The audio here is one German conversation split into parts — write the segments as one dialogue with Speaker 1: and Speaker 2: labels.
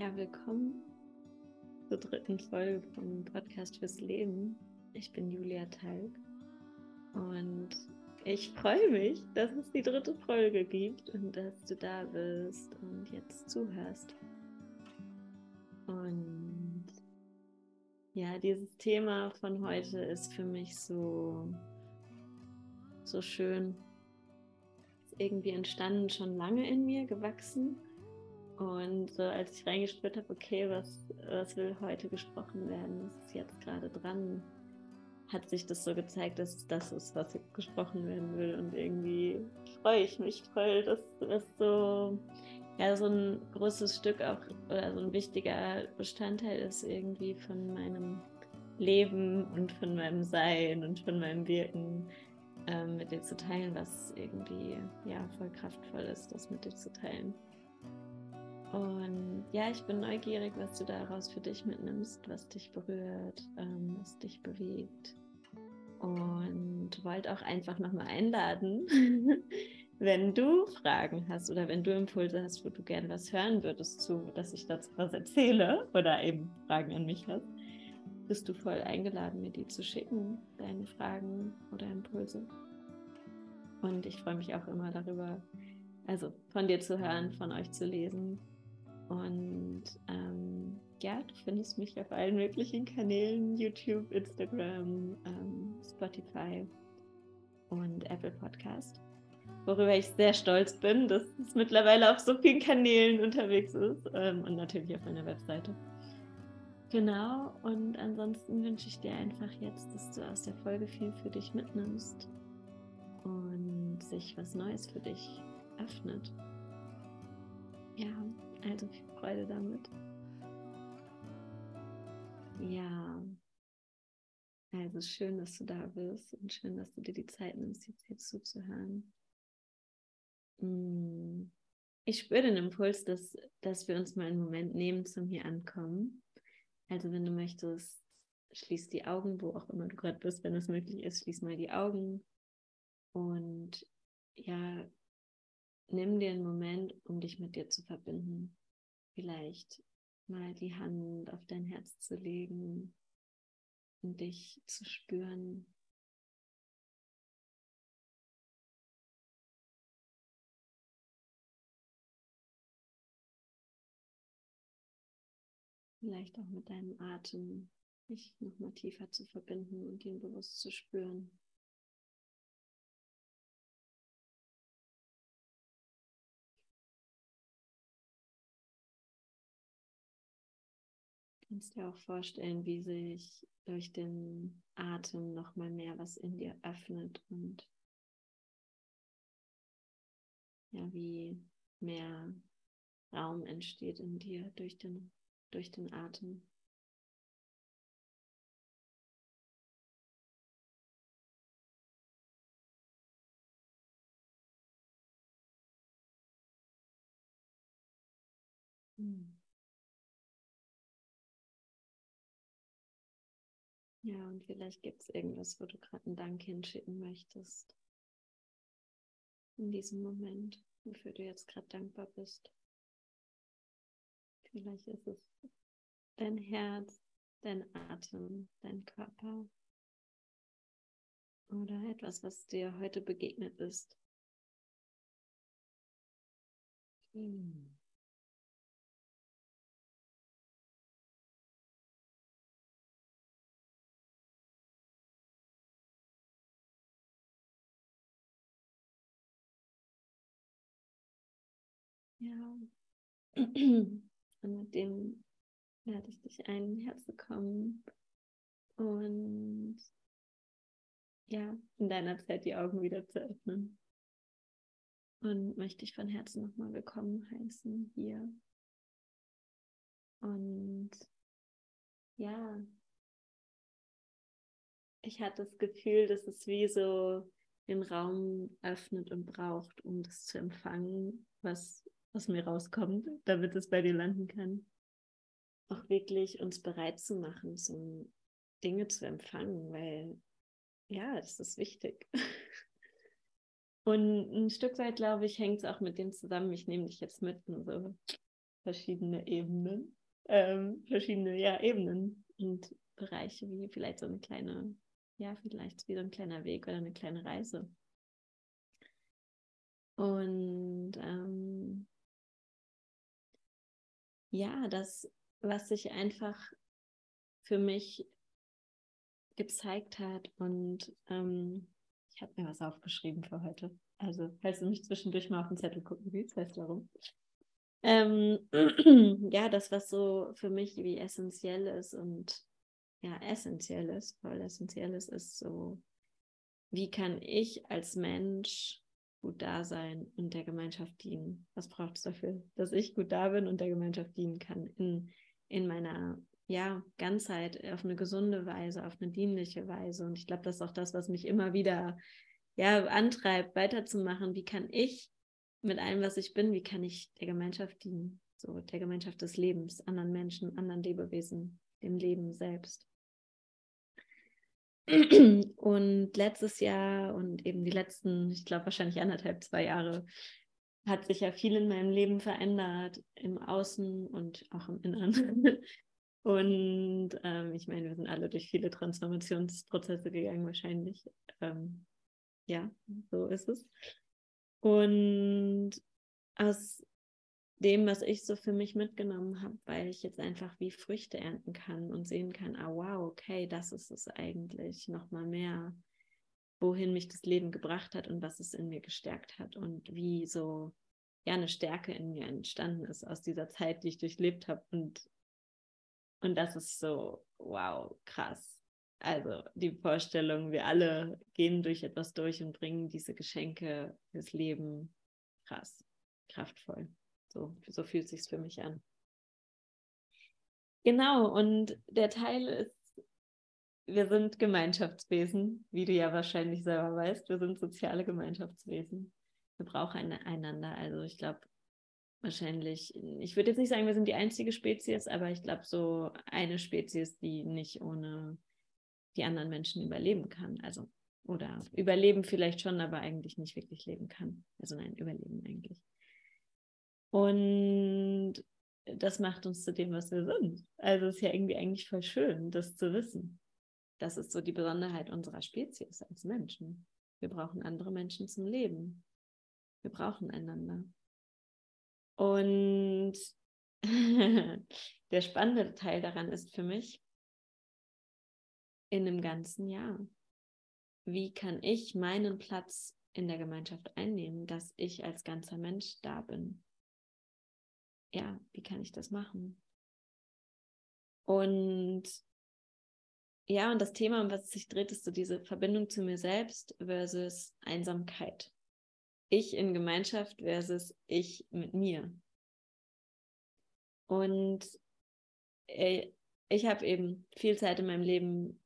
Speaker 1: Ja, willkommen zur dritten Folge vom Podcast fürs Leben. Ich bin Julia Talg und ich freue mich, dass es die dritte Folge gibt und dass du da bist und jetzt zuhörst. Und ja, dieses Thema von heute ist für mich so, so schön. Ist irgendwie entstanden, schon lange in mir gewachsen und so, als ich reingespürt habe, okay, was, was will heute gesprochen werden, was ist jetzt gerade dran, hat sich das so gezeigt, dass das ist, was gesprochen werden will. Und irgendwie freue ich mich voll, dass das so, ja, so ein großes Stück auch oder so ein wichtiger Bestandteil ist irgendwie von meinem Leben und von meinem Sein und von meinem Wirken ähm, mit dir zu teilen, was irgendwie ja voll kraftvoll ist, das mit dir zu teilen. Und ja, ich bin neugierig, was du daraus für dich mitnimmst, was dich berührt, ähm, was dich bewegt. Und wollte auch einfach nochmal einladen, wenn du Fragen hast oder wenn du Impulse hast, wo du gern was hören würdest zu, dass ich dazu was erzähle oder eben Fragen an mich hast, bist du voll eingeladen, mir die zu schicken, deine Fragen oder Impulse. Und ich freue mich auch immer darüber, also von dir zu hören, von euch zu lesen, und ähm, ja, du findest mich auf allen möglichen Kanälen, YouTube, Instagram, ähm, Spotify und Apple Podcast. Worüber ich sehr stolz bin, dass es mittlerweile auf so vielen Kanälen unterwegs ist ähm, und natürlich auf meiner Webseite. Genau, und ansonsten wünsche ich dir einfach jetzt, dass du aus der Folge viel für dich mitnimmst und sich was Neues für dich öffnet. Ja, also viel Freude damit. Ja, also schön, dass du da bist und schön, dass du dir die Zeit nimmst, jetzt hier zuzuhören. Mm, ich spüre den Impuls, dass, dass wir uns mal einen Moment nehmen zum hier ankommen. Also wenn du möchtest, schließ die Augen, wo auch immer du gerade bist, wenn es möglich ist, schließ mal die Augen und ja, nimm dir einen Moment, um dich mit dir zu verbinden vielleicht mal die Hand auf dein Herz zu legen und dich zu spüren. Vielleicht auch mit deinem Atem dich nochmal tiefer zu verbinden und ihn bewusst zu spüren. Kannst dir auch vorstellen, wie sich durch den Atem noch mal mehr was in dir öffnet und ja, wie mehr Raum entsteht in dir durch den, durch den Atem. Hm. Ja, und vielleicht gibt es irgendwas, wo du gerade einen Dank hinschicken möchtest. In diesem Moment, wofür du jetzt gerade dankbar bist. Vielleicht ist es dein Herz, dein Atem, dein Körper oder etwas, was dir heute begegnet ist. Hm. Ja. Und mit dem lade ich dich ein, herzukommen und ja, in deiner Zeit die Augen wieder zu öffnen. Und möchte ich von Herzen nochmal willkommen heißen hier. Und ja, ich hatte das Gefühl, dass es wie so den Raum öffnet und braucht, um das zu empfangen, was aus mir rauskommt, damit es bei dir landen kann. Auch wirklich uns bereit zu machen, zum Dinge zu empfangen, weil ja, das ist wichtig. Und ein Stück weit, glaube ich, hängt es auch mit dem zusammen, ich nehme dich jetzt mit und so. verschiedene Ebenen, ähm, verschiedene ja, Ebenen und Bereiche, wie vielleicht so eine kleine, ja, vielleicht wie so ein kleiner Weg oder eine kleine Reise. Und ähm, ja, das, was sich einfach für mich gezeigt hat und ähm, ich habe mir was aufgeschrieben für heute. Also, falls du mich zwischendurch mal auf den Zettel gucken willst, weißt du warum. Ähm, ja, das, was so für mich wie essentiell ist und ja, essentiell ist, voll essentiell ist, ist so, wie kann ich als Mensch gut da sein und der Gemeinschaft dienen? Was braucht es dafür, dass ich gut da bin und der Gemeinschaft dienen kann in, in meiner ja, Ganzheit, auf eine gesunde Weise, auf eine dienliche Weise. Und ich glaube, das ist auch das, was mich immer wieder ja, antreibt, weiterzumachen. Wie kann ich mit allem, was ich bin, wie kann ich der Gemeinschaft dienen? So, der Gemeinschaft des Lebens, anderen Menschen, anderen Lebewesen, dem Leben selbst. Und letztes Jahr und eben die letzten, ich glaube wahrscheinlich anderthalb, zwei Jahre, hat sich ja viel in meinem Leben verändert, im Außen und auch im Inneren. Und ähm, ich meine, wir sind alle durch viele Transformationsprozesse gegangen, wahrscheinlich. Ähm, ja, so ist es. Und aus dem, was ich so für mich mitgenommen habe, weil ich jetzt einfach wie Früchte ernten kann und sehen kann, ah wow, okay, das ist es eigentlich nochmal mehr, wohin mich das Leben gebracht hat und was es in mir gestärkt hat und wie so ja eine Stärke in mir entstanden ist aus dieser Zeit, die ich durchlebt habe und und das ist so wow, krass. Also die Vorstellung, wir alle gehen durch etwas durch und bringen diese Geschenke fürs Leben. Krass, kraftvoll. So, so fühlt sich für mich an. Genau, und der Teil ist, wir sind Gemeinschaftswesen, wie du ja wahrscheinlich selber weißt. Wir sind soziale Gemeinschaftswesen. Wir brauchen einander. Also ich glaube, wahrscheinlich, ich würde jetzt nicht sagen, wir sind die einzige Spezies, aber ich glaube, so eine Spezies, die nicht ohne die anderen Menschen überleben kann. Also, oder überleben vielleicht schon, aber eigentlich nicht wirklich leben kann. Also nein, überleben eigentlich. Und das macht uns zu dem, was wir sind. Also es ist ja irgendwie eigentlich voll schön, das zu wissen. Das ist so die Besonderheit unserer Spezies als Menschen. Wir brauchen andere Menschen zum Leben. Wir brauchen einander. Und der spannende Teil daran ist für mich, in einem ganzen Jahr, wie kann ich meinen Platz in der Gemeinschaft einnehmen, dass ich als ganzer Mensch da bin? Ja, wie kann ich das machen? Und ja, und das Thema, um was es sich dreht, ist so diese Verbindung zu mir selbst versus Einsamkeit ich in Gemeinschaft versus ich mit mir. Und äh, ich habe eben viel Zeit in meinem Leben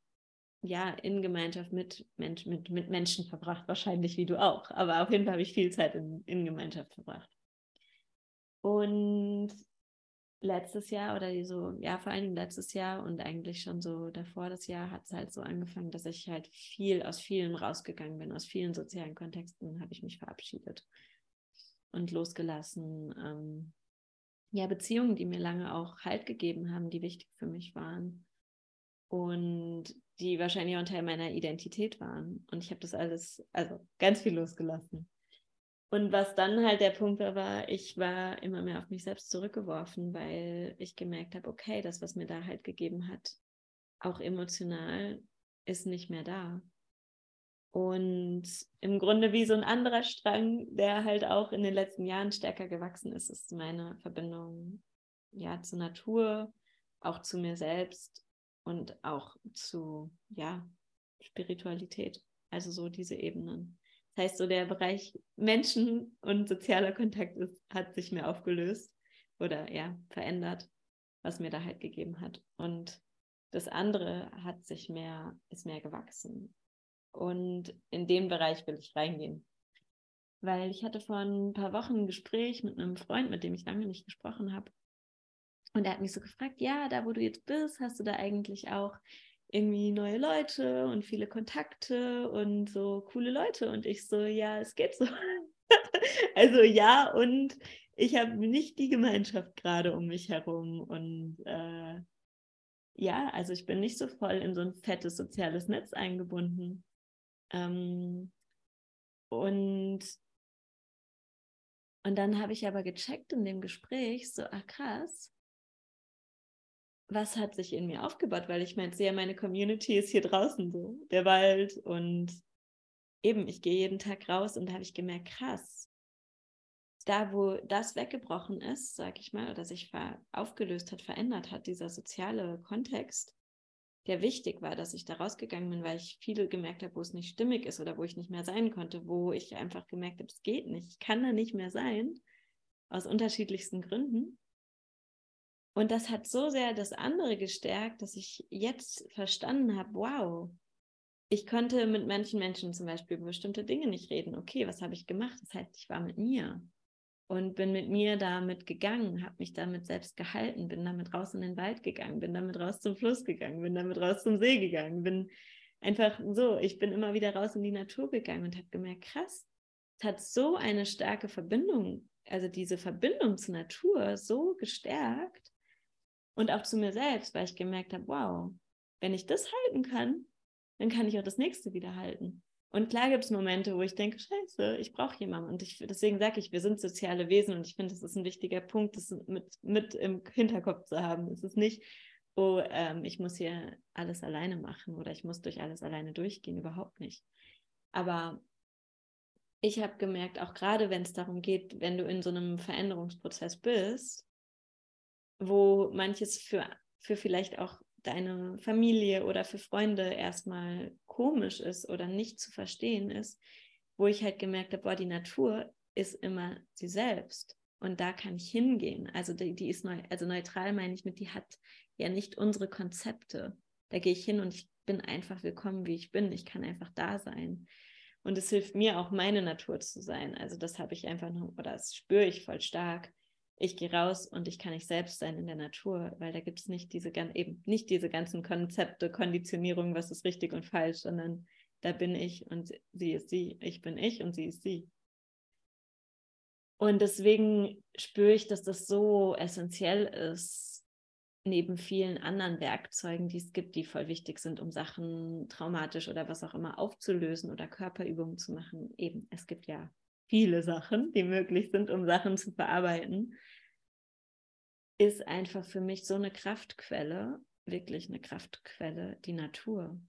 Speaker 1: ja in Gemeinschaft mit, Mensch, mit, mit Menschen verbracht, wahrscheinlich wie du auch. Aber auf jeden Fall habe ich viel Zeit in, in Gemeinschaft verbracht. Und letztes Jahr oder so, ja, vor allen Dingen letztes Jahr und eigentlich schon so davor das Jahr hat es halt so angefangen, dass ich halt viel aus vielen rausgegangen bin, aus vielen sozialen Kontexten habe ich mich verabschiedet und losgelassen. Ähm, ja, Beziehungen, die mir lange auch Halt gegeben haben, die wichtig für mich waren und die wahrscheinlich auch ein Teil meiner Identität waren. Und ich habe das alles, also ganz viel losgelassen. Und was dann halt der Punkt war, war, ich war immer mehr auf mich selbst zurückgeworfen, weil ich gemerkt habe, okay, das, was mir da halt gegeben hat, auch emotional, ist nicht mehr da. Und im Grunde wie so ein anderer Strang, der halt auch in den letzten Jahren stärker gewachsen ist, ist meine Verbindung ja zur Natur, auch zu mir selbst und auch zu ja Spiritualität. Also so diese Ebenen. Das heißt, so der Bereich Menschen und sozialer Kontakt ist, hat sich mir aufgelöst oder ja, verändert, was mir da halt gegeben hat. Und das andere hat sich mehr, ist mehr gewachsen. Und in den Bereich will ich reingehen. Weil ich hatte vor ein paar Wochen ein Gespräch mit einem Freund, mit dem ich lange nicht gesprochen habe. Und er hat mich so gefragt, ja, da wo du jetzt bist, hast du da eigentlich auch irgendwie neue Leute und viele Kontakte und so coole Leute. Und ich so, ja, es geht so. also ja, und ich habe nicht die Gemeinschaft gerade um mich herum und äh, ja, also ich bin nicht so voll in so ein fettes soziales Netz eingebunden. Ähm, und, und dann habe ich aber gecheckt in dem Gespräch, so, ah krass, was hat sich in mir aufgebaut? Weil ich meine, sehe, meine Community ist hier draußen so, der Wald und eben, ich gehe jeden Tag raus und da habe ich gemerkt, krass, da wo das weggebrochen ist, sage ich mal, oder sich aufgelöst hat, verändert hat, dieser soziale Kontext, der wichtig war, dass ich da rausgegangen bin, weil ich viel gemerkt habe, wo es nicht stimmig ist oder wo ich nicht mehr sein konnte, wo ich einfach gemerkt habe, es geht nicht, ich kann da nicht mehr sein, aus unterschiedlichsten Gründen. Und das hat so sehr das andere gestärkt, dass ich jetzt verstanden habe, wow, ich konnte mit manchen Menschen zum Beispiel über bestimmte Dinge nicht reden. Okay, was habe ich gemacht? Das heißt, ich war mit mir und bin mit mir damit gegangen, habe mich damit selbst gehalten, bin damit raus in den Wald gegangen, bin damit raus zum Fluss gegangen, bin damit raus zum See gegangen, bin einfach so, ich bin immer wieder raus in die Natur gegangen und habe gemerkt, krass, es hat so eine starke Verbindung, also diese Verbindung zur Natur so gestärkt, und auch zu mir selbst, weil ich gemerkt habe, wow, wenn ich das halten kann, dann kann ich auch das nächste wieder halten. Und klar gibt es Momente, wo ich denke, scheiße, ich brauche jemanden. Und ich, deswegen sage ich, wir sind soziale Wesen und ich finde, das ist ein wichtiger Punkt, das mit, mit im Hinterkopf zu haben. Es ist nicht, oh, ähm, ich muss hier alles alleine machen oder ich muss durch alles alleine durchgehen, überhaupt nicht. Aber ich habe gemerkt, auch gerade wenn es darum geht, wenn du in so einem Veränderungsprozess bist, wo manches für, für vielleicht auch deine Familie oder für Freunde erstmal komisch ist oder nicht zu verstehen ist, wo ich halt gemerkt habe, boah, die Natur ist immer sie selbst und da kann ich hingehen. Also die, die ist neu, also neutral meine ich mit, die hat ja nicht unsere Konzepte. Da gehe ich hin und ich bin einfach willkommen, wie ich bin. Ich kann einfach da sein. Und es hilft mir auch, meine Natur zu sein. Also das habe ich einfach noch, oder das spüre ich voll stark, ich gehe raus und ich kann nicht selbst sein in der Natur, weil da gibt es nicht diese eben nicht diese ganzen Konzepte, Konditionierung, was ist richtig und falsch, sondern da bin ich und sie ist sie, ich bin ich und sie ist sie. Und deswegen spüre ich, dass das so essentiell ist, neben vielen anderen Werkzeugen, die es gibt, die voll wichtig sind, um Sachen traumatisch oder was auch immer aufzulösen oder Körperübungen zu machen. Eben, es gibt ja viele Sachen, die möglich sind, um Sachen zu verarbeiten, ist einfach für mich so eine Kraftquelle, wirklich eine Kraftquelle, die Natur.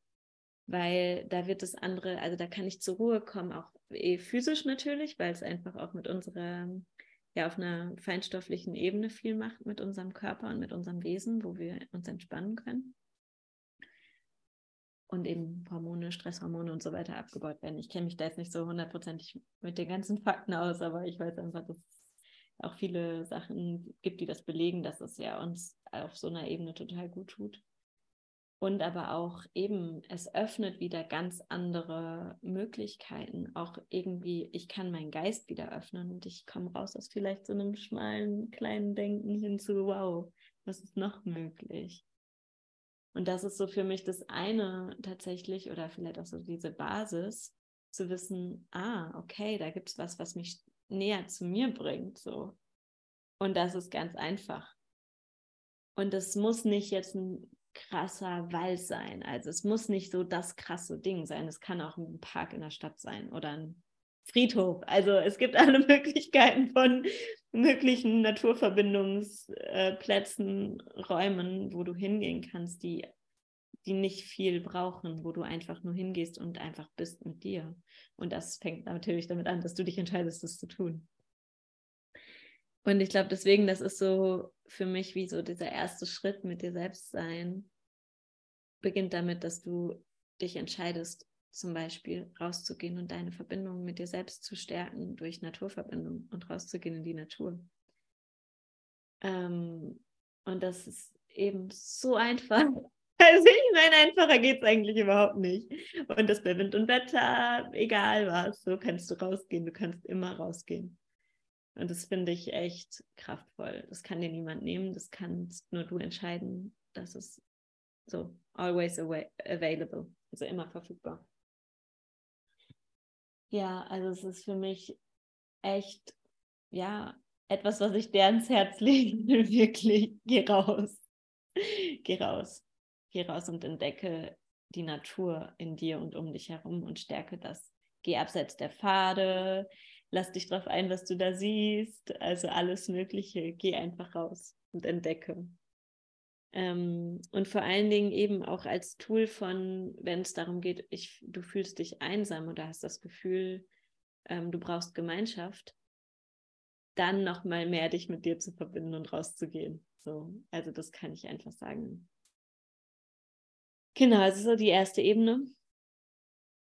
Speaker 1: Weil da wird das andere, also da kann ich zur Ruhe kommen, auch eh physisch natürlich, weil es einfach auch mit unserer, ja, auf einer feinstofflichen Ebene viel macht mit unserem Körper und mit unserem Wesen, wo wir uns entspannen können und eben Hormone, Stresshormone und so weiter abgebaut werden. Ich kenne mich da jetzt nicht so hundertprozentig mit den ganzen Fakten aus, aber ich weiß einfach, dass es auch viele Sachen gibt, die das belegen, dass es ja uns auf so einer Ebene total gut tut. Und aber auch eben, es öffnet wieder ganz andere Möglichkeiten. Auch irgendwie, ich kann meinen Geist wieder öffnen und ich komme raus aus vielleicht so einem schmalen, kleinen Denken hin zu, wow, was ist noch möglich? Und das ist so für mich das eine tatsächlich oder vielleicht auch so diese Basis, zu wissen, ah, okay, da gibt es was, was mich näher zu mir bringt. So. Und das ist ganz einfach. Und es muss nicht jetzt ein krasser Wald sein. Also es muss nicht so das krasse Ding sein. Es kann auch ein Park in der Stadt sein oder ein Friedhof. Also es gibt alle Möglichkeiten von möglichen Naturverbindungsplätzen, Räumen, wo du hingehen kannst, die, die nicht viel brauchen, wo du einfach nur hingehst und einfach bist mit dir. Und das fängt natürlich damit an, dass du dich entscheidest, das zu tun. Und ich glaube, deswegen, das ist so für mich wie so dieser erste Schritt mit dir selbst sein, beginnt damit, dass du dich entscheidest, zum Beispiel rauszugehen und deine Verbindung mit dir selbst zu stärken durch Naturverbindung und rauszugehen in die Natur. Ähm, und das ist eben so einfach. Also ich meine, einfacher geht es eigentlich überhaupt nicht. Und das bei Wind und Wetter, egal was, so kannst du rausgehen, du kannst immer rausgehen. Und das finde ich echt kraftvoll. Das kann dir niemand nehmen, das kannst nur du entscheiden. Das ist so always available, also immer verfügbar. Ja, also es ist für mich echt, ja, etwas, was ich dir ans Herz legen will, wirklich, geh raus. Geh raus. Geh raus und entdecke die Natur in dir und um dich herum und stärke das. Geh abseits der Pfade, lass dich drauf ein, was du da siehst, also alles Mögliche. Geh einfach raus und entdecke. Ähm, und vor allen Dingen eben auch als Tool von, wenn es darum geht, ich, du fühlst dich einsam oder hast das Gefühl, ähm, du brauchst Gemeinschaft, dann nochmal mehr dich mit dir zu verbinden und rauszugehen. So, also das kann ich einfach sagen. Genau, also so die erste Ebene.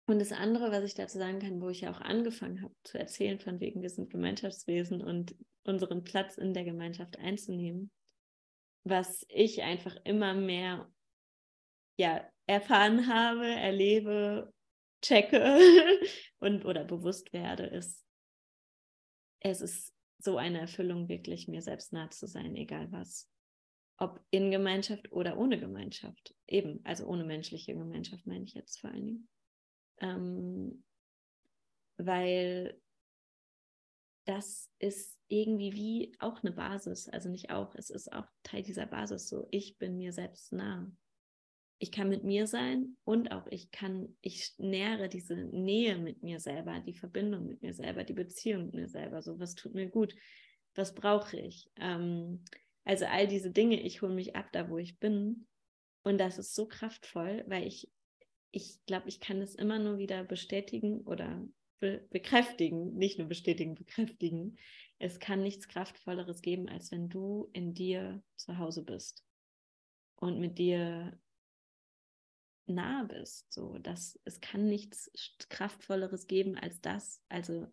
Speaker 1: Und das andere, was ich dazu sagen kann, wo ich ja auch angefangen habe zu erzählen, von wegen, wir sind Gemeinschaftswesen und unseren Platz in der Gemeinschaft einzunehmen, was ich einfach immer mehr ja, erfahren habe, erlebe, checke und oder bewusst werde, ist, es ist so eine Erfüllung, wirklich mir selbst nah zu sein, egal was. Ob in Gemeinschaft oder ohne Gemeinschaft. Eben, also ohne menschliche Gemeinschaft meine ich jetzt vor allen Dingen. Ähm, weil das ist irgendwie wie auch eine Basis. Also nicht auch, es ist auch Teil dieser Basis so. Ich bin mir selbst nah ich kann mit mir sein und auch ich kann, ich nähere diese Nähe mit mir selber, die Verbindung mit mir selber, die Beziehung mit mir selber. So, was tut mir gut? Was brauche ich? Ähm, also all diese Dinge, ich hole mich ab, da wo ich bin. Und das ist so kraftvoll, weil ich, ich glaube, ich kann es immer nur wieder bestätigen oder be bekräftigen, nicht nur bestätigen, bekräftigen. Es kann nichts Kraftvolleres geben, als wenn du in dir zu Hause bist und mit dir nah bist. So, dass es kann nichts Kraftvolleres geben als das. Also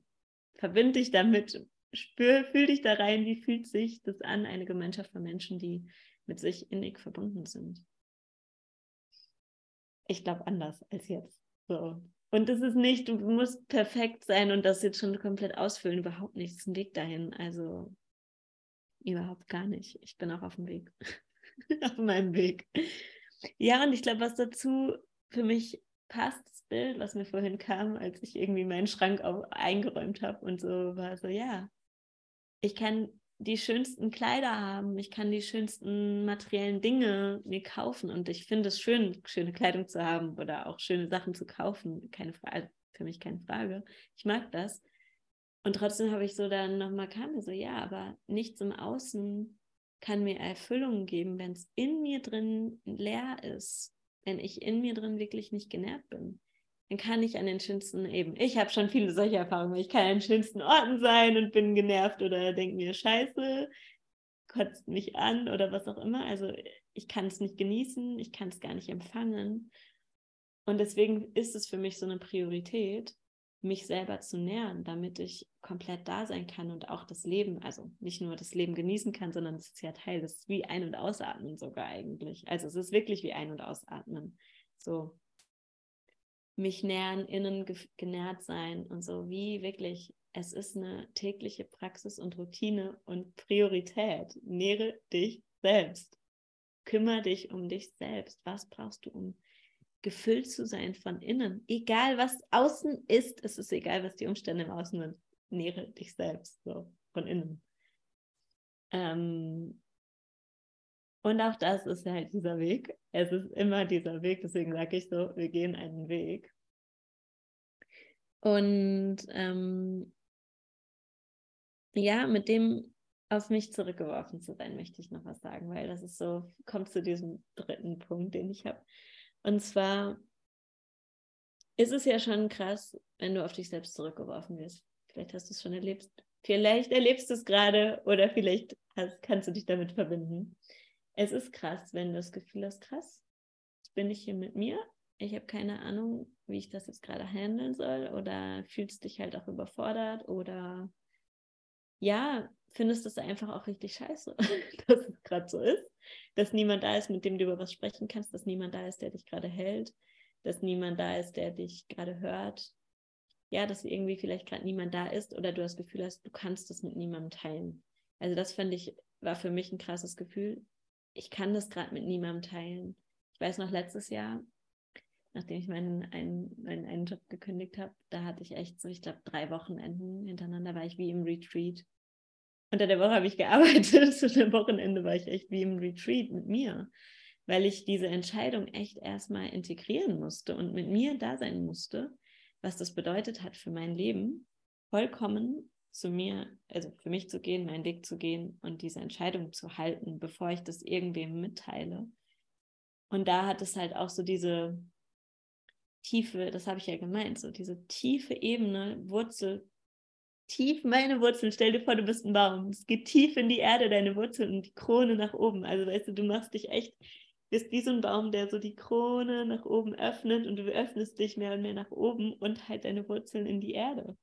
Speaker 1: verbind dich damit, spür, fühl dich da rein, wie fühlt sich das an, eine Gemeinschaft von Menschen, die mit sich innig verbunden sind. Ich glaube anders als jetzt. So. Und es ist nicht, du musst perfekt sein und das jetzt schon komplett ausfüllen, überhaupt nicht. Es ist ein Weg dahin. Also überhaupt gar nicht. Ich bin auch auf dem Weg. auf meinem Weg. Ja, und ich glaube, was dazu für mich passt, das Bild, was mir vorhin kam, als ich irgendwie meinen Schrank auch eingeräumt habe und so, war so, ja, ich kann die schönsten Kleider haben, ich kann die schönsten materiellen Dinge mir kaufen und ich finde es schön, schöne Kleidung zu haben oder auch schöne Sachen zu kaufen, keine Frage, also für mich keine Frage. Ich mag das. Und trotzdem habe ich so dann nochmal kam mir so, ja, aber nichts im Außen kann mir Erfüllung geben, wenn es in mir drin leer ist, wenn ich in mir drin wirklich nicht genährt bin. Dann kann ich an den schönsten eben, ich habe schon viele solche Erfahrungen, ich kann an den schönsten Orten sein und bin genervt oder denke mir, scheiße, kotzt mich an oder was auch immer. Also ich kann es nicht genießen, ich kann es gar nicht empfangen. Und deswegen ist es für mich so eine Priorität, mich selber zu nähern, damit ich komplett da sein kann und auch das Leben, also nicht nur das Leben genießen kann, sondern es ist ja Teil, das ist wie Ein- und Ausatmen sogar eigentlich. Also es ist wirklich wie Ein- und Ausatmen. So mich nähern, innen genährt sein und so wie wirklich, es ist eine tägliche Praxis und Routine und Priorität. Nähre dich selbst. Kümmere dich um dich selbst. Was brauchst du, um gefüllt zu sein von innen. Egal was außen ist, es ist egal, was die Umstände im Außen sind. Nähre dich selbst so von innen. Ähm, und auch das ist halt dieser Weg. Es ist immer dieser Weg, deswegen sage ich so, wir gehen einen Weg. Und ähm, ja, mit dem auf mich zurückgeworfen zu sein, möchte ich noch was sagen, weil das ist so, kommt zu diesem dritten Punkt, den ich habe. Und zwar ist es ja schon krass, wenn du auf dich selbst zurückgeworfen wirst. Vielleicht hast du es schon erlebt. Vielleicht erlebst du es gerade oder vielleicht hast, kannst du dich damit verbinden. Es ist krass, wenn du das Gefühl hast, krass, jetzt bin ich hier mit mir. Ich habe keine Ahnung, wie ich das jetzt gerade handeln soll oder fühlst dich halt auch überfordert oder ja, findest du es einfach auch richtig scheiße, dass es gerade so ist, dass niemand da ist, mit dem du über was sprechen kannst, dass niemand da ist, der dich gerade hält, dass niemand da ist, der dich gerade hört. Ja, dass irgendwie vielleicht gerade niemand da ist oder du das Gefühl hast, du kannst das mit niemandem teilen. Also das fand ich, war für mich ein krasses Gefühl. Ich kann das gerade mit niemandem teilen. Ich weiß noch letztes Jahr, nachdem ich meinen einen, meinen einen Job gekündigt habe, da hatte ich echt so, ich glaube, drei Wochenenden hintereinander war ich wie im Retreat Unter der Woche habe ich gearbeitet und am Wochenende war ich echt wie im Retreat mit mir, weil ich diese Entscheidung echt erstmal integrieren musste und mit mir da sein musste, was das bedeutet hat für mein Leben, vollkommen zu mir, also für mich zu gehen, meinen Weg zu gehen und diese Entscheidung zu halten, bevor ich das irgendwem mitteile. Und da hat es halt auch so diese tiefe, das habe ich ja gemeint, so diese tiefe Ebene, Wurzel tief meine Wurzeln. Stell dir vor, du bist ein Baum. Es geht tief in die Erde, deine Wurzeln und die Krone nach oben. Also weißt du, du machst dich echt, bist wie so ein Baum, der so die Krone nach oben öffnet und du öffnest dich mehr und mehr nach oben und halt deine Wurzeln in die Erde.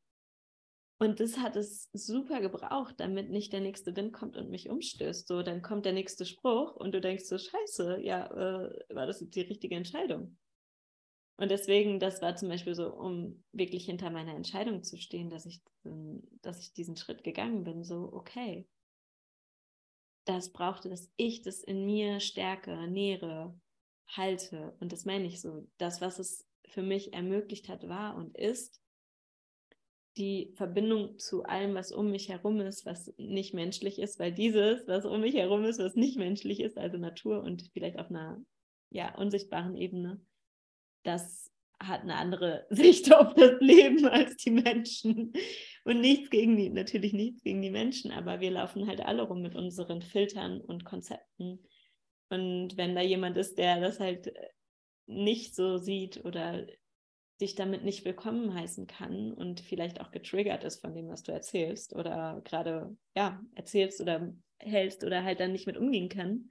Speaker 1: Und das hat es super gebraucht, damit nicht der nächste Wind kommt und mich umstößt. So, dann kommt der nächste Spruch und du denkst so, scheiße, ja, äh, war das jetzt die richtige Entscheidung? Und deswegen, das war zum Beispiel so, um wirklich hinter meiner Entscheidung zu stehen, dass ich, dass ich diesen Schritt gegangen bin, so, okay, das brauchte, dass ich das in mir stärke, nähere, halte. Und das meine ich so. Das, was es für mich ermöglicht hat, war und ist die Verbindung zu allem, was um mich herum ist, was nicht menschlich ist, weil dieses, was um mich herum ist, was nicht menschlich ist, also Natur und vielleicht auf einer ja, unsichtbaren Ebene, das hat eine andere Sicht auf das Leben als die Menschen. Und nichts gegen die, natürlich nichts gegen die Menschen, aber wir laufen halt alle rum mit unseren Filtern und Konzepten. Und wenn da jemand ist, der das halt nicht so sieht oder dich damit nicht willkommen heißen kann und vielleicht auch getriggert ist von dem, was du erzählst oder gerade ja erzählst oder hältst oder halt dann nicht mit umgehen kann,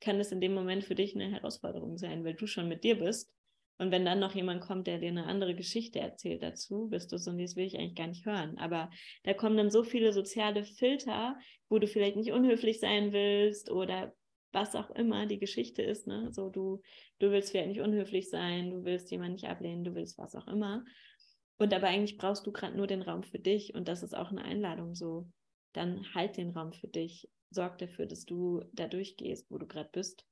Speaker 1: kann es in dem Moment für dich eine Herausforderung sein, weil du schon mit dir bist und wenn dann noch jemand kommt, der dir eine andere Geschichte erzählt dazu, bist du so, und das will ich eigentlich gar nicht hören. Aber da kommen dann so viele soziale Filter, wo du vielleicht nicht unhöflich sein willst oder was auch immer die Geschichte ist. Ne? So, du, du willst vielleicht nicht unhöflich sein, du willst jemanden nicht ablehnen, du willst was auch immer. Und aber eigentlich brauchst du gerade nur den Raum für dich und das ist auch eine Einladung so. Dann halt den Raum für dich. Sorg dafür, dass du da durchgehst, wo du gerade bist.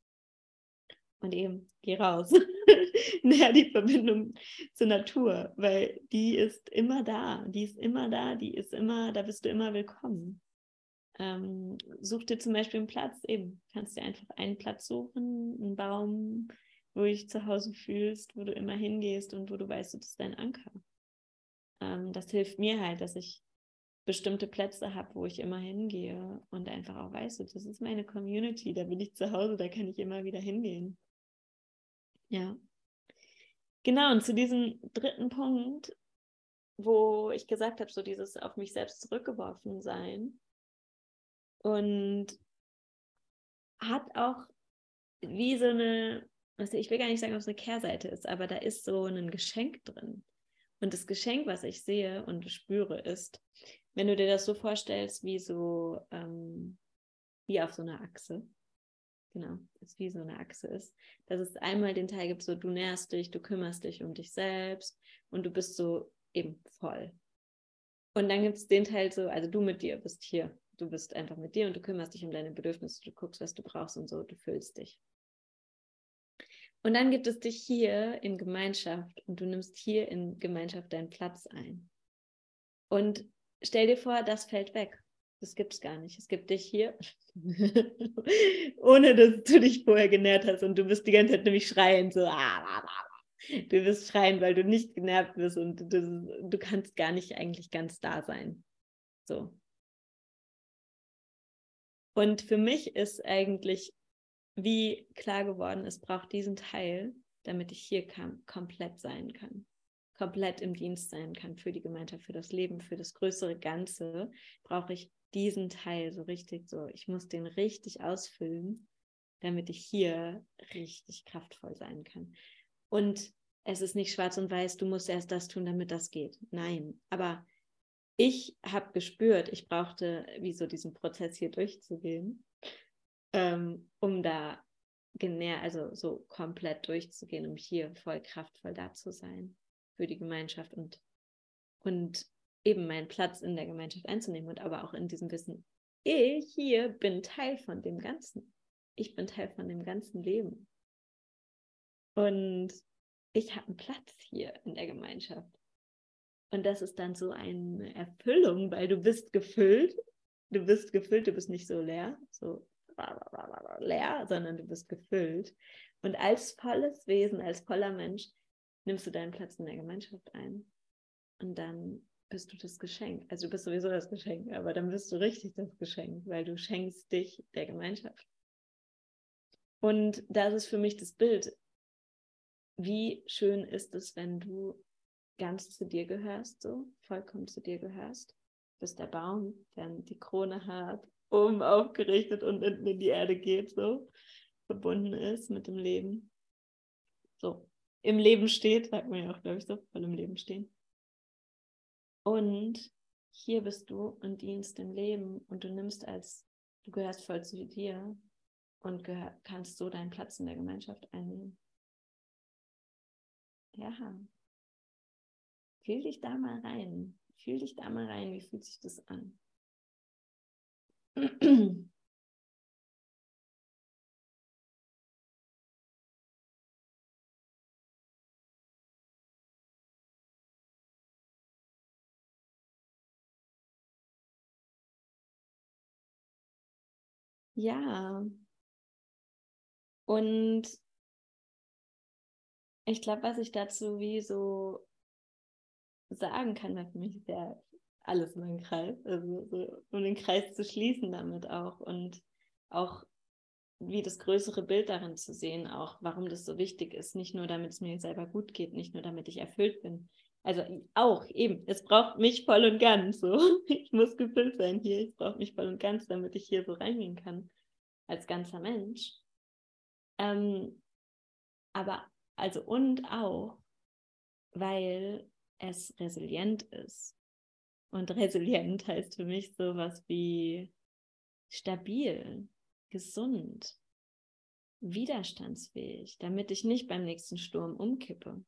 Speaker 1: Und eben, geh raus. näher die Verbindung zur Natur, weil die ist immer da, die ist immer da, die ist immer, da bist du immer willkommen. Ähm, such dir zum Beispiel einen Platz, eben, kannst dir einfach einen Platz suchen, einen Baum, wo du dich zu Hause fühlst, wo du immer hingehst und wo du weißt, das ist dein Anker. Ähm, das hilft mir halt, dass ich bestimmte Plätze habe, wo ich immer hingehe und einfach auch weiß, das ist meine Community, da bin ich zu Hause, da kann ich immer wieder hingehen. Ja. Genau, und zu diesem dritten Punkt, wo ich gesagt habe, so dieses auf mich selbst zurückgeworfen sein. Und hat auch wie so eine, also ich will gar nicht sagen, ob es eine Kehrseite ist, aber da ist so ein Geschenk drin. Und das Geschenk, was ich sehe und spüre, ist, wenn du dir das so vorstellst, wie so, ähm, wie auf so einer Achse genau, es wie so eine Achse ist, dass es einmal den Teil gibt, so du nährst dich, du kümmerst dich um dich selbst und du bist so eben voll. Und dann gibt es den Teil so, also du mit dir bist hier, du bist einfach mit dir und du kümmerst dich um deine Bedürfnisse, du guckst, was du brauchst und so, du fühlst dich. Und dann gibt es dich hier in Gemeinschaft und du nimmst hier in Gemeinschaft deinen Platz ein. Und stell dir vor, das fällt weg. Das gibt es gar nicht. Es gibt dich hier, ohne dass du dich vorher genährt hast und du bist die ganze Zeit nämlich schreien, so. Ah, du wirst schreien, weil du nicht genervt bist und du, du kannst gar nicht eigentlich ganz da sein. So. Und für mich ist eigentlich wie klar geworden, es braucht diesen Teil, damit ich hier kam, komplett sein kann komplett im Dienst sein kann für die Gemeinschaft, für das Leben, für das größere Ganze, brauche ich diesen Teil so richtig so, ich muss den richtig ausfüllen, damit ich hier richtig kraftvoll sein kann. Und es ist nicht schwarz und weiß, du musst erst das tun, damit das geht. Nein, aber ich habe gespürt, ich brauchte wie diesen Prozess hier durchzugehen, ähm, um da genäher, also so komplett durchzugehen, um hier voll kraftvoll da zu sein für die Gemeinschaft und, und eben meinen Platz in der Gemeinschaft einzunehmen und aber auch in diesem Wissen, ich hier bin Teil von dem Ganzen. Ich bin Teil von dem ganzen Leben. Und ich habe einen Platz hier in der Gemeinschaft. Und das ist dann so eine Erfüllung, weil du bist gefüllt, du bist gefüllt, du bist nicht so leer, so leer, sondern du bist gefüllt. Und als volles Wesen, als voller Mensch, nimmst du deinen Platz in der Gemeinschaft ein. Und dann bist du das Geschenk. Also du bist sowieso das Geschenk, aber dann bist du richtig das Geschenk, weil du schenkst dich der Gemeinschaft. Und das ist für mich das Bild. Wie schön ist es, wenn du ganz zu dir gehörst, so vollkommen zu dir gehörst. Bis der Baum dann die Krone hat, oben aufgerichtet und unten in die Erde geht, so verbunden ist mit dem Leben. So, im Leben steht, sagt man ja auch, glaube ich, so, voll im Leben stehen. Und hier bist du und dienst dem Leben und du nimmst als, du gehörst voll zu dir und kannst so deinen Platz in der Gemeinschaft einnehmen. Ja, Fühl dich da mal rein. Fühl dich da mal rein. Wie fühlt sich das an? Ja. Und ich glaube, was ich dazu wie so sagen kann, weil für mich ist ja alles nur ein Kreis, also so, um den Kreis zu schließen damit auch und auch wie das größere Bild darin zu sehen, auch warum das so wichtig ist, nicht nur damit es mir selber gut geht, nicht nur damit ich erfüllt bin. Also auch eben, es braucht mich voll und ganz so. Ich muss gefüllt sein hier, ich brauche mich voll und ganz, damit ich hier so reingehen kann als ganzer Mensch. Ähm, aber also und auch, weil es resilient ist. Und resilient heißt für mich sowas wie stabil, gesund, widerstandsfähig, damit ich nicht beim nächsten Sturm umkippe.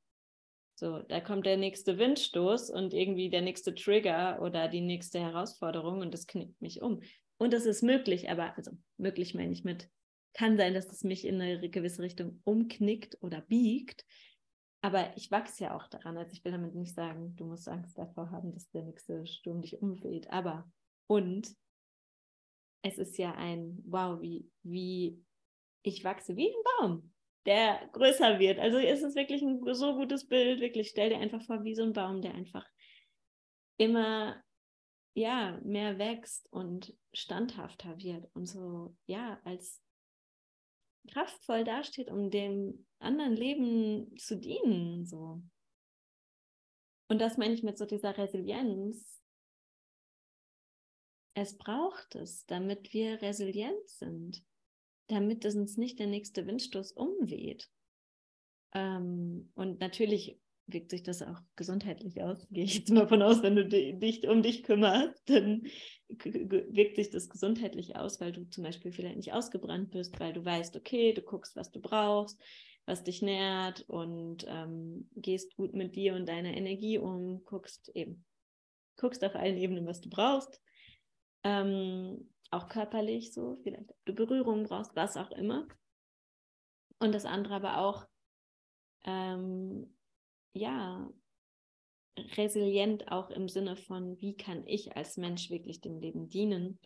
Speaker 1: So, da kommt der nächste Windstoß und irgendwie der nächste Trigger oder die nächste Herausforderung und das knickt mich um. Und das ist möglich, aber also möglich meine ich mit, kann sein, dass es mich in eine gewisse Richtung umknickt oder biegt, aber ich wachse ja auch daran. Also ich will damit nicht sagen, du musst Angst davor haben, dass der nächste Sturm dich umweht. Aber und es ist ja ein Wow, wie, wie ich wachse wie ein Baum, der größer wird. Also ist es wirklich ein so gutes Bild. Wirklich, stell dir einfach vor, wie so ein Baum, der einfach immer ja, mehr wächst und standhafter wird und so, ja, als kraftvoll dasteht, um dem anderen Leben zu dienen. So. Und das meine ich mit so dieser Resilienz. Es braucht es, damit wir resilient sind, damit es uns nicht der nächste Windstoß umweht. Ähm, und natürlich wirkt sich das auch gesundheitlich aus. Gehe ich jetzt mal von aus, wenn du dich um dich kümmerst, dann wirkt sich das gesundheitlich aus, weil du zum Beispiel vielleicht nicht ausgebrannt bist, weil du weißt, okay, du guckst, was du brauchst, was dich nährt und ähm, gehst gut mit dir und deiner Energie um, guckst eben, guckst auf allen Ebenen, was du brauchst. Ähm, auch körperlich so, vielleicht ob du Berührung brauchst, was auch immer. Und das andere aber auch, ähm, ja, resilient auch im Sinne von, wie kann ich als Mensch wirklich dem Leben dienen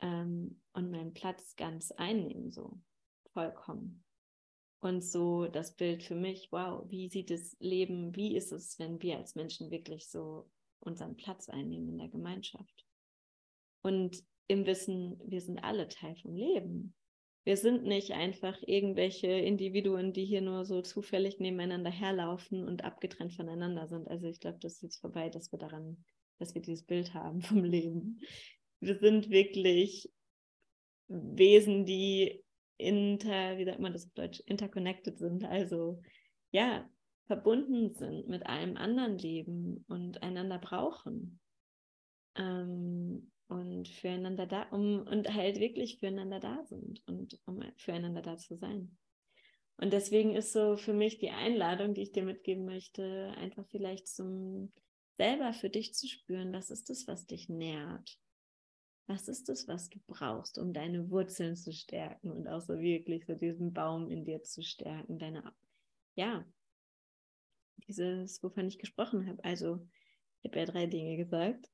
Speaker 1: ähm, und meinen Platz ganz einnehmen, so vollkommen. Und so das Bild für mich, wow, wie sieht das Leben, wie ist es, wenn wir als Menschen wirklich so unseren Platz einnehmen in der Gemeinschaft? Und im Wissen, wir sind alle Teil vom Leben wir sind nicht einfach irgendwelche Individuen, die hier nur so zufällig nebeneinander herlaufen und abgetrennt voneinander sind. Also ich glaube, das ist jetzt vorbei, dass wir daran, dass wir dieses Bild haben vom Leben. Wir sind wirklich Wesen, die inter, wie sagt man das auf Deutsch, interconnected sind. Also ja, verbunden sind mit einem anderen Leben und einander brauchen. Ähm, und füreinander da, um und halt wirklich füreinander da sind und um füreinander da zu sein. Und deswegen ist so für mich die Einladung, die ich dir mitgeben möchte, einfach vielleicht zum selber für dich zu spüren, was ist das, was dich nährt? Was ist das, was du brauchst, um deine Wurzeln zu stärken und auch so wirklich so diesen Baum in dir zu stärken, deine, ja, dieses, wovon ich gesprochen habe. Also, ich habe ja drei Dinge gesagt.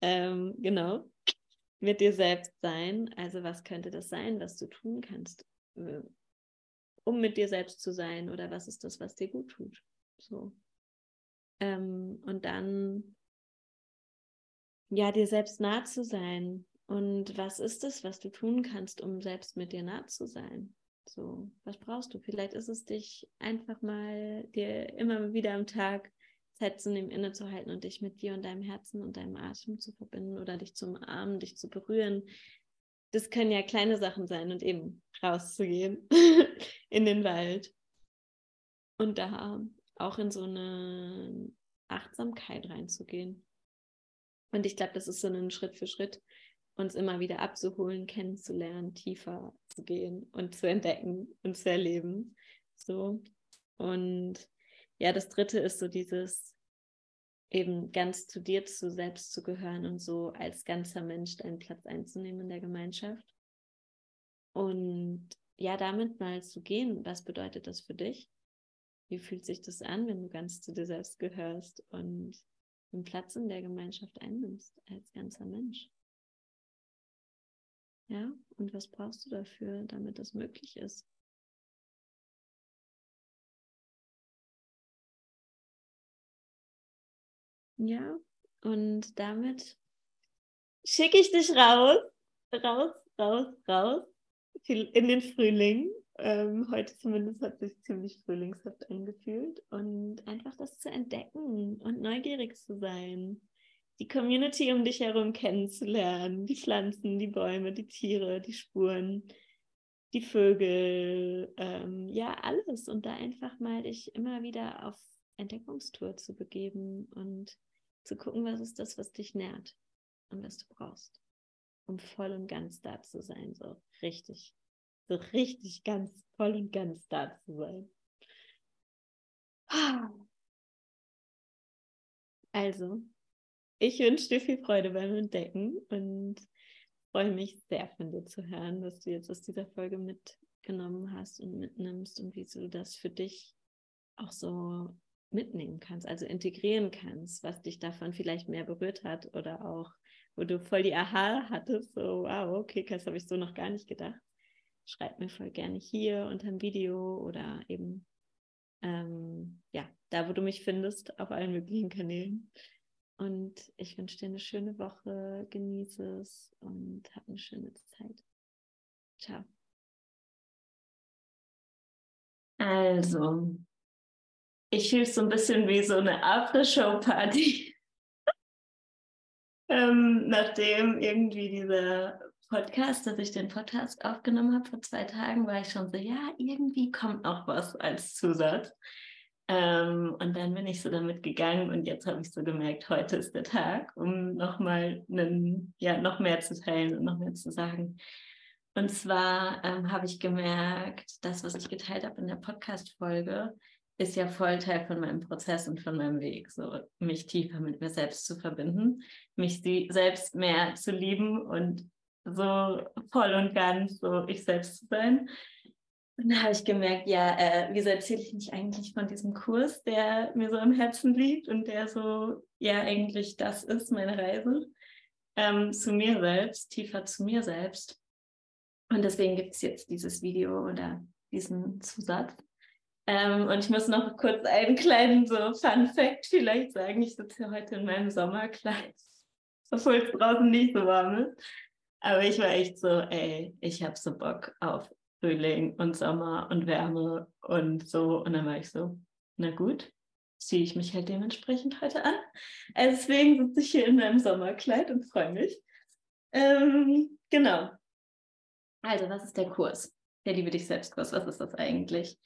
Speaker 1: Ähm, genau. mit dir selbst sein. Also was könnte das sein, was du tun kannst, äh, um mit dir selbst zu sein? Oder was ist das, was dir gut tut? So. Ähm, und dann ja, dir selbst nah zu sein. Und was ist es, was du tun kannst, um selbst mit dir nah zu sein? So, was brauchst du? Vielleicht ist es dich einfach mal dir immer wieder am Tag Zeit zu innezuhalten und dich mit dir und deinem Herzen und deinem Atem zu verbinden oder dich zu umarmen, dich zu berühren. Das können ja kleine Sachen sein und eben rauszugehen in den Wald und da auch in so eine Achtsamkeit reinzugehen. Und ich glaube, das ist so ein Schritt für Schritt, uns immer wieder abzuholen, kennenzulernen, tiefer zu gehen und zu entdecken und zu erleben. So. Und ja, das dritte ist so dieses eben ganz zu dir zu selbst zu gehören und so als ganzer Mensch deinen Platz einzunehmen in der Gemeinschaft. Und ja, damit mal zu gehen, was bedeutet das für dich? Wie fühlt sich das an, wenn du ganz zu dir selbst gehörst und einen Platz in der Gemeinschaft einnimmst als ganzer Mensch? Ja, und was brauchst du dafür, damit das möglich ist? Ja, und damit schicke ich dich raus, raus, raus, raus in den Frühling. Ähm, heute zumindest hat sich ziemlich frühlingshaft angefühlt und einfach das zu entdecken und neugierig zu sein, die Community um dich herum kennenzulernen, die Pflanzen, die Bäume, die Tiere, die Spuren, die Vögel, ähm, ja alles und da einfach mal dich immer wieder auf Entdeckungstour zu begeben und zu gucken, was ist das, was dich nährt und was du brauchst, um voll und ganz da zu sein, so richtig, so richtig ganz voll und ganz da zu sein. Also, ich wünsche dir viel Freude beim Entdecken und freue mich sehr von dir zu hören, was du jetzt aus dieser Folge mitgenommen hast und mitnimmst und wie du das für dich auch so mitnehmen kannst, also integrieren kannst, was dich davon vielleicht mehr berührt hat oder auch, wo du voll die Aha hattest, so wow, okay, das habe ich so noch gar nicht gedacht. Schreib mir voll gerne hier unter dem Video oder eben ähm, ja, da wo du mich findest, auf allen möglichen Kanälen. Und ich wünsche dir eine schöne Woche, genieße es und hab eine schöne Zeit. Ciao. Also, ich fühle es so ein bisschen wie so eine After-Show-Party. ähm, nachdem irgendwie dieser Podcast, dass ich den Podcast aufgenommen habe vor zwei Tagen, war ich schon so, ja, irgendwie kommt noch was als Zusatz. Ähm, und dann bin ich so damit gegangen und jetzt habe ich so gemerkt, heute ist der Tag, um nochmal ja, noch mehr zu teilen und noch mehr zu sagen. Und zwar ähm, habe ich gemerkt, das, was ich geteilt habe in der Podcast-Folge, ist ja voll Teil von meinem Prozess und von meinem Weg, so mich tiefer mit mir selbst zu verbinden, mich selbst mehr zu lieben und so voll und ganz so ich selbst zu sein. Und da habe ich gemerkt, ja, äh, wieso erzähle ich nicht eigentlich von diesem Kurs, der mir so am Herzen liegt und der so, ja, eigentlich das ist, meine Reise ähm, zu mir selbst, tiefer zu mir selbst. Und deswegen gibt es jetzt dieses Video oder diesen Zusatz. Ähm, und ich muss noch kurz einen kleinen so Fun Fact vielleicht sagen. Ich sitze heute in meinem Sommerkleid, obwohl es draußen nicht so warm ist. Aber ich war echt so, ey, ich habe so Bock auf Frühling und Sommer und Wärme und so. Und dann war ich so, na gut, ziehe ich mich halt dementsprechend heute an. Deswegen sitze ich hier in meinem Sommerkleid und freue mich. Ähm, genau. Also, was ist der Kurs? Der Liebe dich selbst Kurs, was ist das eigentlich?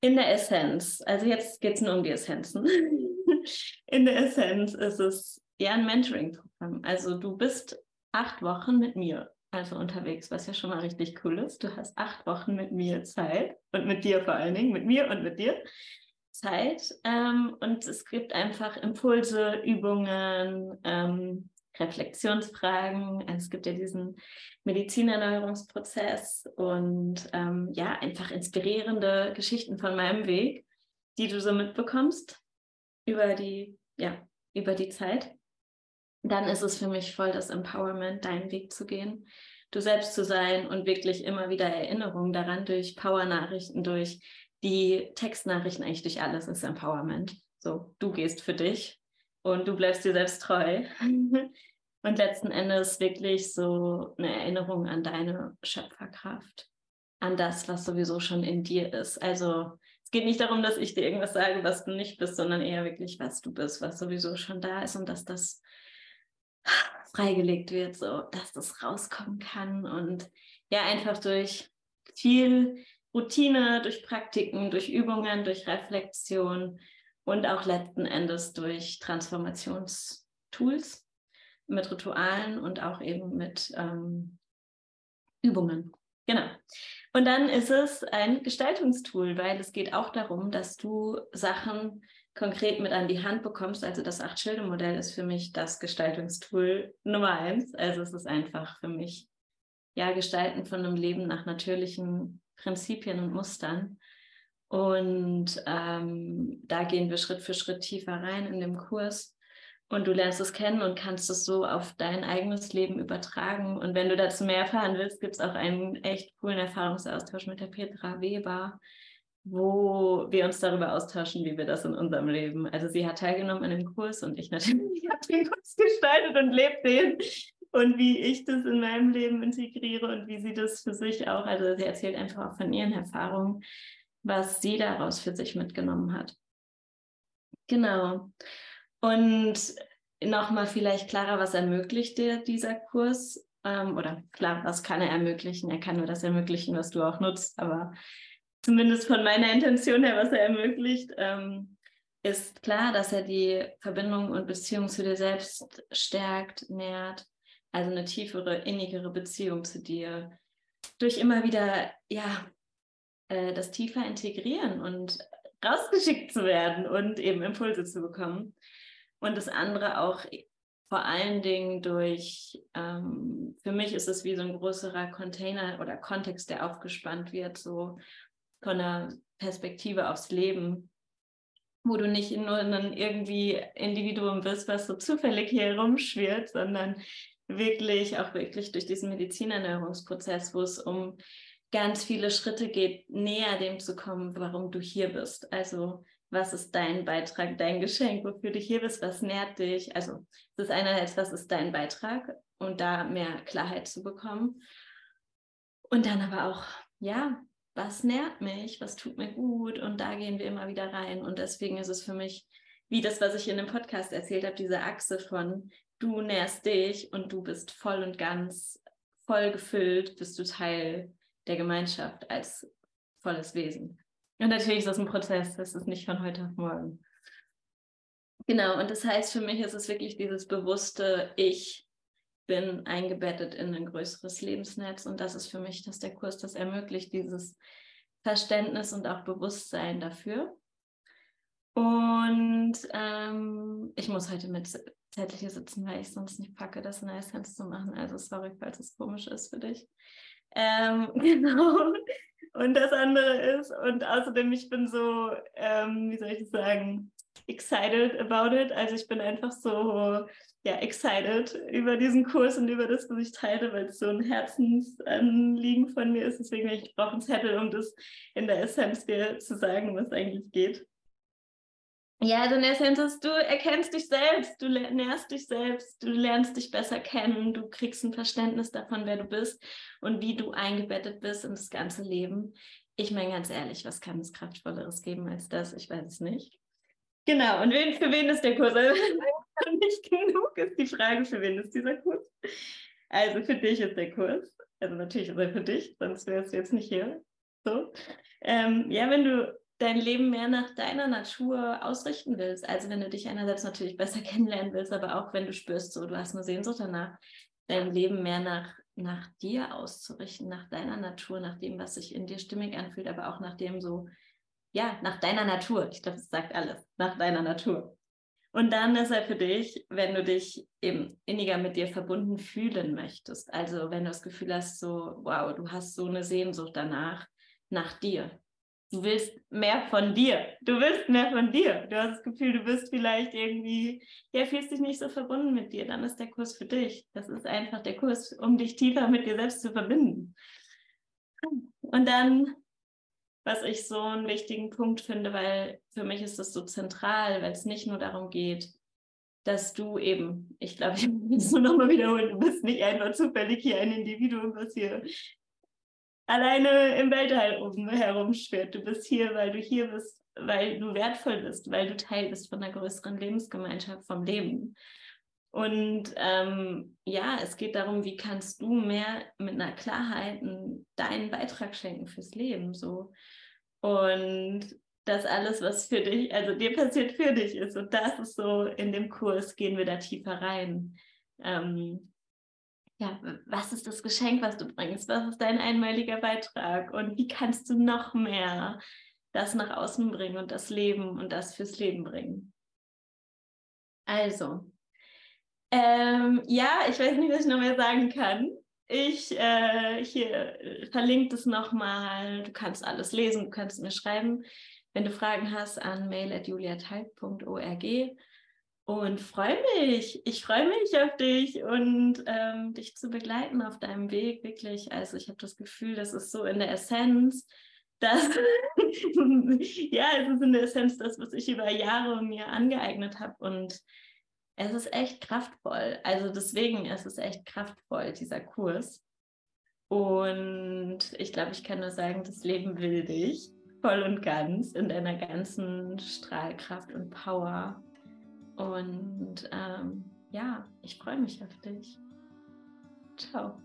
Speaker 1: In der Essenz, also jetzt geht es nur um die Essenzen. In der Essenz ist es ja ein Mentoring-Programm. Also du bist acht Wochen mit mir also unterwegs, was ja schon mal richtig cool ist. Du hast acht Wochen mit mir Zeit und mit dir vor allen Dingen, mit mir und mit dir Zeit. Ähm, und es gibt einfach Impulse, Übungen, ähm, Reflexionsfragen. Also es gibt ja diesen Medizinerneuerungsprozess und ähm, ja, einfach inspirierende Geschichten von meinem Weg, die du so mitbekommst über die, ja, über die Zeit. dann ist es für mich voll das Empowerment, deinen Weg zu gehen, du selbst zu sein und wirklich immer wieder Erinnerungen daran durch Power-Nachrichten, durch die Textnachrichten, eigentlich durch alles ist Empowerment. So, du gehst für dich und du bleibst dir selbst treu. und letzten Endes wirklich so eine Erinnerung an deine Schöpferkraft, an das, was sowieso schon in dir ist. Also es geht nicht darum, dass ich dir irgendwas sage, was du nicht bist, sondern eher wirklich, was du bist, was sowieso schon da ist und dass das freigelegt wird, so dass das rauskommen kann und ja, einfach durch viel Routine, durch Praktiken, durch Übungen, durch Reflexion und auch letzten Endes durch Transformationstools mit Ritualen und auch eben mit ähm, Übungen. Genau. Und dann ist es ein Gestaltungstool, weil es geht auch darum, dass du Sachen konkret mit an die Hand bekommst. Also das Acht-Schilde-Modell ist für mich das Gestaltungstool Nummer eins. Also es ist einfach für mich, ja, Gestalten von einem Leben nach natürlichen Prinzipien und Mustern. Und ähm, da gehen wir Schritt für Schritt tiefer rein in dem Kurs. Und du lernst es kennen und kannst es so auf dein eigenes Leben übertragen. Und wenn du dazu mehr erfahren willst, gibt es auch einen echt coolen Erfahrungsaustausch mit der Petra Weber, wo wir uns darüber austauschen, wie wir das in unserem Leben. Also sie hat teilgenommen an dem Kurs und ich natürlich habe den Kurs gestaltet und lebe den und wie ich das in meinem Leben integriere und wie sie das für sich auch, also sie erzählt einfach auch von ihren Erfahrungen, was sie daraus für sich mitgenommen hat. Genau. Und nochmal vielleicht klarer, was ermöglicht dir dieser Kurs? Ähm, oder klar, was kann er ermöglichen? Er kann nur das ermöglichen, was du auch nutzt, aber zumindest von meiner Intention her, was er ermöglicht, ähm, ist klar, dass er die Verbindung und Beziehung zu dir selbst stärkt, nährt, also eine tiefere, innigere Beziehung zu dir, durch immer wieder, ja, äh, das tiefer integrieren und rausgeschickt zu werden und eben Impulse zu bekommen. Und das andere auch vor allen Dingen durch, ähm, für mich ist es wie so ein größerer Container oder Kontext, der aufgespannt wird, so von der Perspektive aufs Leben, wo du nicht nur ein irgendwie Individuum bist, was so zufällig hier rumschwirrt, sondern wirklich auch wirklich durch diesen Medizinerneuerungsprozess, wo es um ganz viele Schritte geht, näher dem zu kommen, warum du hier bist. Also was ist dein Beitrag, dein Geschenk, wofür du hier bist, was nährt dich? Also es ist einerseits, was ist dein Beitrag und da mehr Klarheit zu bekommen. Und dann aber auch, ja, was nährt mich, was tut mir gut und da gehen wir immer wieder rein. Und deswegen ist es für mich wie das, was ich in dem Podcast erzählt habe, diese Achse von du nährst dich und du bist voll und ganz voll gefüllt, bist du Teil der Gemeinschaft als volles Wesen. Und natürlich ist das ein Prozess, das ist nicht von heute auf morgen. Genau, und das heißt für mich ist es wirklich dieses bewusste Ich bin eingebettet in ein größeres Lebensnetz und das ist für mich, dass der Kurs das ermöglicht, dieses Verständnis und auch Bewusstsein dafür. Und ähm, ich muss heute mit Zettel hier sitzen, weil ich sonst nicht packe, das in Essenz zu machen. Also sorry, falls es komisch ist für dich. Ähm, genau. Und das andere ist, und außerdem, ich bin so, ähm, wie soll ich das sagen, excited about it. Also ich bin einfach so ja, excited über diesen Kurs und über das, was ich teile, weil es so ein Herzensanliegen von mir ist. Deswegen ich brauche einen Zettel, um das in der Essenz dir zu sagen, was eigentlich geht. Ja, also in der ist, du erkennst dich selbst, du nährst dich selbst, du lernst dich besser kennen, du kriegst ein Verständnis davon, wer du bist und wie du eingebettet bist in das ganze Leben. Ich meine ganz ehrlich, was kann es kraftvolleres geben als das? Ich weiß es nicht. Genau, und wen, für wen ist der Kurs? Also, nicht genug ist die Frage, für wen ist dieser Kurs? Also für dich ist der Kurs. Also natürlich ist er für dich, sonst wärst du jetzt nicht hier. So. Ähm, ja, wenn du dein Leben mehr nach deiner Natur ausrichten willst, also wenn du dich einerseits natürlich besser kennenlernen willst, aber auch wenn du spürst, so du hast eine Sehnsucht danach, dein Leben mehr nach, nach dir auszurichten, nach deiner Natur, nach dem, was sich in dir stimmig anfühlt, aber auch nach dem so, ja, nach deiner Natur. Ich glaube, das sagt alles, nach deiner Natur. Und dann ist er für dich, wenn du dich eben inniger mit dir verbunden fühlen möchtest. Also wenn du das Gefühl hast, so, wow, du hast so eine Sehnsucht danach, nach dir, du willst mehr von dir. Du willst mehr von dir. Du hast das Gefühl, du bist vielleicht irgendwie, ja, fühlst dich nicht so verbunden mit dir. Dann ist der Kurs für dich. Das ist einfach der Kurs, um dich tiefer mit dir selbst zu verbinden. Und dann, was ich so einen wichtigen Punkt finde, weil für mich ist das so zentral, weil es nicht nur darum geht, dass du eben, ich glaube, ich muss es nur nochmal wiederholen, du bist nicht einfach zufällig hier ein Individuum, was hier alleine im Weltall oben herumschwirrt. Du bist hier, weil du hier bist, weil du wertvoll bist, weil du Teil bist von einer größeren Lebensgemeinschaft, vom Leben. Und ähm, ja, es geht darum, wie kannst du mehr mit einer Klarheit deinen Beitrag schenken fürs Leben. So. Und dass alles, was für dich, also dir passiert, für dich ist. Und das ist so, in dem Kurs gehen wir da tiefer rein. Ähm, ja, was ist das Geschenk, was du bringst? Was ist dein einmaliger Beitrag? Und wie kannst du noch mehr das nach außen bringen und das Leben und das fürs Leben bringen? Also, ähm, ja, ich weiß nicht, was ich noch mehr sagen kann. Ich äh, hier äh, verlinke das nochmal. Du kannst alles lesen, du kannst mir schreiben, wenn du Fragen hast an mail.juliatalk.org und freue mich. Ich freue mich auf dich und ähm, dich zu begleiten auf deinem Weg, wirklich. Also ich habe das Gefühl, das ist so in der Essenz, dass, ja, es ist in der Essenz das, was ich über Jahre mir angeeignet habe und es ist echt kraftvoll. Also deswegen ist es echt kraftvoll, dieser Kurs. Und ich glaube, ich kann nur sagen, das Leben will dich voll und ganz in deiner ganzen Strahlkraft und Power. Und ähm, ja, ich freue mich auf dich. Ciao.